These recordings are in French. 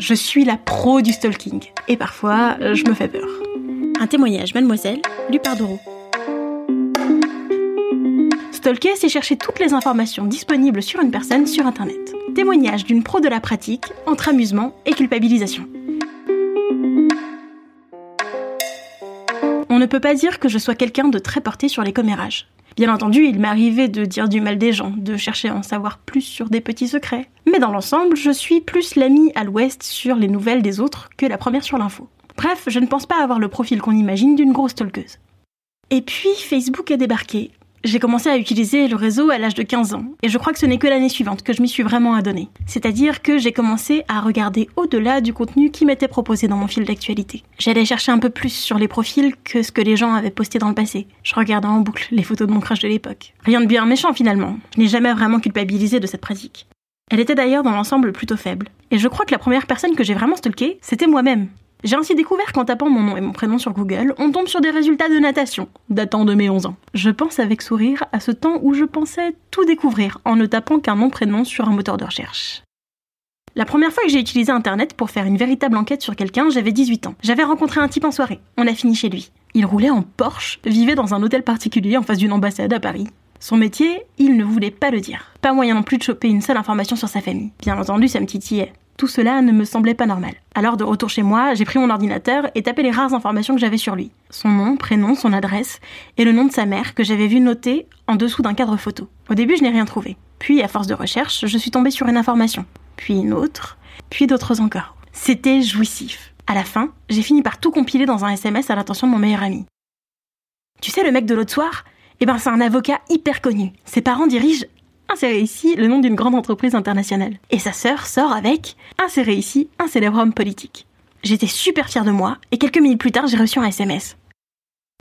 Je suis la pro du stalking. Et parfois, euh, je me fais peur. Un témoignage, mademoiselle, Doro. Stalker, c'est chercher toutes les informations disponibles sur une personne sur Internet. Témoignage d'une pro de la pratique, entre amusement et culpabilisation. On ne peut pas dire que je sois quelqu'un de très porté sur les commérages. Bien entendu, il m'est arrivé de dire du mal des gens, de chercher à en savoir plus sur des petits secrets. Mais dans l'ensemble, je suis plus l'ami à l'ouest sur les nouvelles des autres que la première sur l'info. Bref, je ne pense pas avoir le profil qu'on imagine d'une grosse stalkeuse. Et puis, Facebook est débarqué. J'ai commencé à utiliser le réseau à l'âge de 15 ans, et je crois que ce n'est que l'année suivante que je m'y suis vraiment adonnée. C'est-à-dire que j'ai commencé à regarder au-delà du contenu qui m'était proposé dans mon fil d'actualité. J'allais chercher un peu plus sur les profils que ce que les gens avaient posté dans le passé. Je regardais en boucle les photos de mon crush de l'époque. Rien de bien méchant finalement. Je n'ai jamais vraiment culpabilisé de cette pratique. Elle était d'ailleurs dans l'ensemble plutôt faible. Et je crois que la première personne que j'ai vraiment stalkée, c'était moi-même. J'ai ainsi découvert qu'en tapant mon nom et mon prénom sur Google, on tombe sur des résultats de natation, datant de mes 11 ans. Je pense avec sourire à ce temps où je pensais tout découvrir en ne tapant qu'un nom-prénom sur un moteur de recherche. La première fois que j'ai utilisé Internet pour faire une véritable enquête sur quelqu'un, j'avais 18 ans. J'avais rencontré un type en soirée. On a fini chez lui. Il roulait en Porsche, vivait dans un hôtel particulier en face d'une ambassade à Paris. Son métier, il ne voulait pas le dire. Pas moyen non plus de choper une seule information sur sa famille. Bien entendu, ça me titillait. Tout cela ne me semblait pas normal. Alors de retour chez moi, j'ai pris mon ordinateur et tapé les rares informations que j'avais sur lui. Son nom, prénom, son adresse et le nom de sa mère que j'avais vu noté en dessous d'un cadre photo. Au début, je n'ai rien trouvé. Puis, à force de recherche, je suis tombée sur une information, puis une autre, puis d'autres encore. C'était jouissif. À la fin, j'ai fini par tout compiler dans un SMS à l'intention de mon meilleur ami. Tu sais, le mec de l'autre soir Eh ben, c'est un avocat hyper connu. Ses parents dirigent insérez ici le nom d'une grande entreprise internationale. Et sa sœur sort avec insérez ici un célèbre homme politique. J'étais super fière de moi et quelques minutes plus tard j'ai reçu un SMS.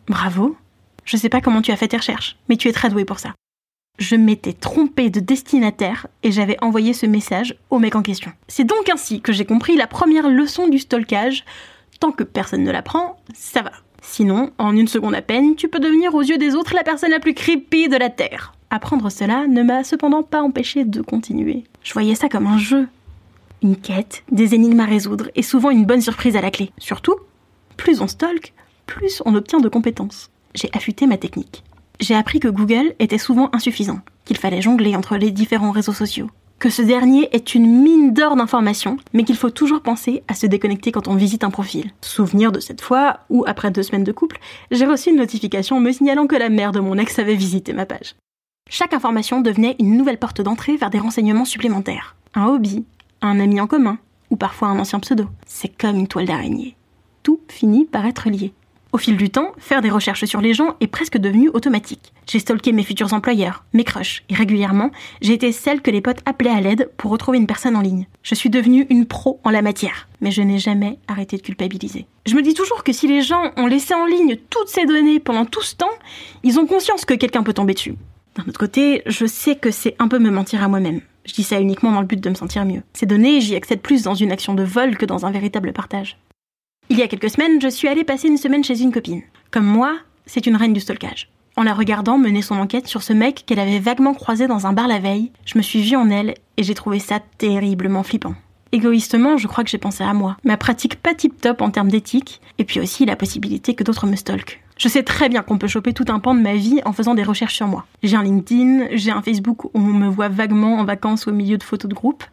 Bravo. Je sais pas comment tu as fait tes recherches, mais tu es très doué pour ça. Je m'étais trompée de destinataire et j'avais envoyé ce message au mec en question. C'est donc ainsi que j'ai compris la première leçon du stalkage. Tant que personne ne l'apprend, ça va. Sinon, en une seconde à peine, tu peux devenir aux yeux des autres la personne la plus creepy de la Terre. Apprendre cela ne m'a cependant pas empêché de continuer. Je voyais ça comme un jeu. Une quête, des énigmes à résoudre et souvent une bonne surprise à la clé. Surtout, plus on stalk, plus on obtient de compétences. J'ai affûté ma technique. J'ai appris que Google était souvent insuffisant, qu'il fallait jongler entre les différents réseaux sociaux, que ce dernier est une mine d'or d'informations, mais qu'il faut toujours penser à se déconnecter quand on visite un profil. Souvenir de cette fois où, après deux semaines de couple, j'ai reçu une notification me signalant que la mère de mon ex avait visité ma page. Chaque information devenait une nouvelle porte d'entrée vers des renseignements supplémentaires. Un hobby, un ami en commun, ou parfois un ancien pseudo. C'est comme une toile d'araignée. Tout finit par être lié. Au fil du temps, faire des recherches sur les gens est presque devenu automatique. J'ai stalké mes futurs employeurs, mes crushs, et régulièrement, j'ai été celle que les potes appelaient à l'aide pour retrouver une personne en ligne. Je suis devenue une pro en la matière, mais je n'ai jamais arrêté de culpabiliser. Je me dis toujours que si les gens ont laissé en ligne toutes ces données pendant tout ce temps, ils ont conscience que quelqu'un peut tomber dessus. D'un autre côté, je sais que c'est un peu me mentir à moi-même. Je dis ça uniquement dans le but de me sentir mieux. Ces données, j'y accède plus dans une action de vol que dans un véritable partage. Il y a quelques semaines, je suis allée passer une semaine chez une copine. Comme moi, c'est une reine du stalkage. En la regardant mener son enquête sur ce mec qu'elle avait vaguement croisé dans un bar la veille, je me suis vue en elle et j'ai trouvé ça terriblement flippant. Égoïstement, je crois que j'ai pensé à moi, ma pratique pas tip-top en termes d'éthique, et puis aussi la possibilité que d'autres me stalkent. Je sais très bien qu'on peut choper tout un pan de ma vie en faisant des recherches sur moi. J'ai un LinkedIn, j'ai un Facebook où on me voit vaguement en vacances au milieu de photos de groupe,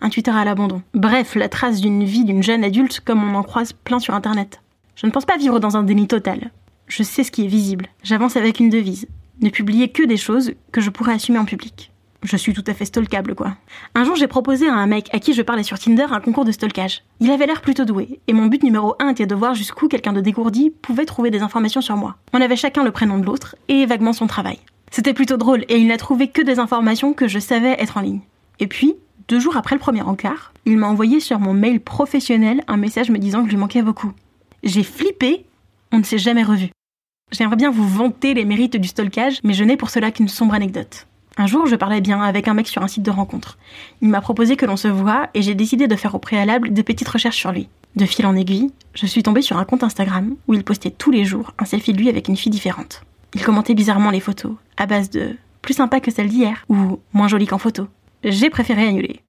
un Twitter à l'abandon. Bref, la trace d'une vie d'une jeune adulte comme on en croise plein sur Internet. Je ne pense pas vivre dans un déni total. Je sais ce qui est visible. J'avance avec une devise. Ne publier que des choses que je pourrais assumer en public. Je suis tout à fait stalkable, quoi. Un jour, j'ai proposé à un mec à qui je parlais sur Tinder un concours de stalkage. Il avait l'air plutôt doué, et mon but numéro un était de voir jusqu'où quelqu'un de dégourdi pouvait trouver des informations sur moi. On avait chacun le prénom de l'autre, et vaguement son travail. C'était plutôt drôle et il n'a trouvé que des informations que je savais être en ligne. Et puis, deux jours après le premier encart, il m'a envoyé sur mon mail professionnel un message me disant que je lui manquais beaucoup. J'ai flippé, on ne s'est jamais revu. J'aimerais bien vous vanter les mérites du stalkage, mais je n'ai pour cela qu'une sombre anecdote. Un jour, je parlais bien avec un mec sur un site de rencontre. Il m'a proposé que l'on se voie et j'ai décidé de faire au préalable des petites recherches sur lui. De fil en aiguille, je suis tombée sur un compte Instagram où il postait tous les jours un selfie de lui avec une fille différente. Il commentait bizarrement les photos, à base de plus sympa que celle d'hier ou moins jolie qu'en photo. J'ai préféré annuler.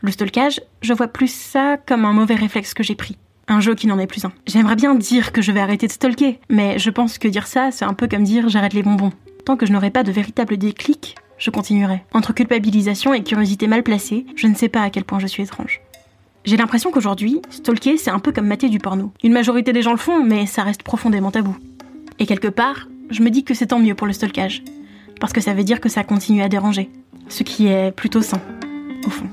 Le stalkage, je vois plus ça comme un mauvais réflexe que j'ai pris. Un jeu qui n'en est plus un. J'aimerais bien dire que je vais arrêter de stalker, mais je pense que dire ça, c'est un peu comme dire j'arrête les bonbons. Tant que je n'aurai pas de véritable déclic, je continuerai. Entre culpabilisation et curiosité mal placée, je ne sais pas à quel point je suis étrange. J'ai l'impression qu'aujourd'hui, stalker, c'est un peu comme mater du porno. Une majorité des gens le font, mais ça reste profondément tabou. Et quelque part, je me dis que c'est tant mieux pour le stalkage. Parce que ça veut dire que ça continue à déranger. Ce qui est plutôt sain, au fond.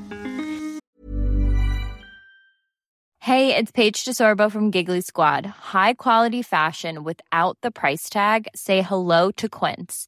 Hey, it's Paige DeSorbo from Giggly Squad. High quality fashion without the price tag. Say hello to Quince.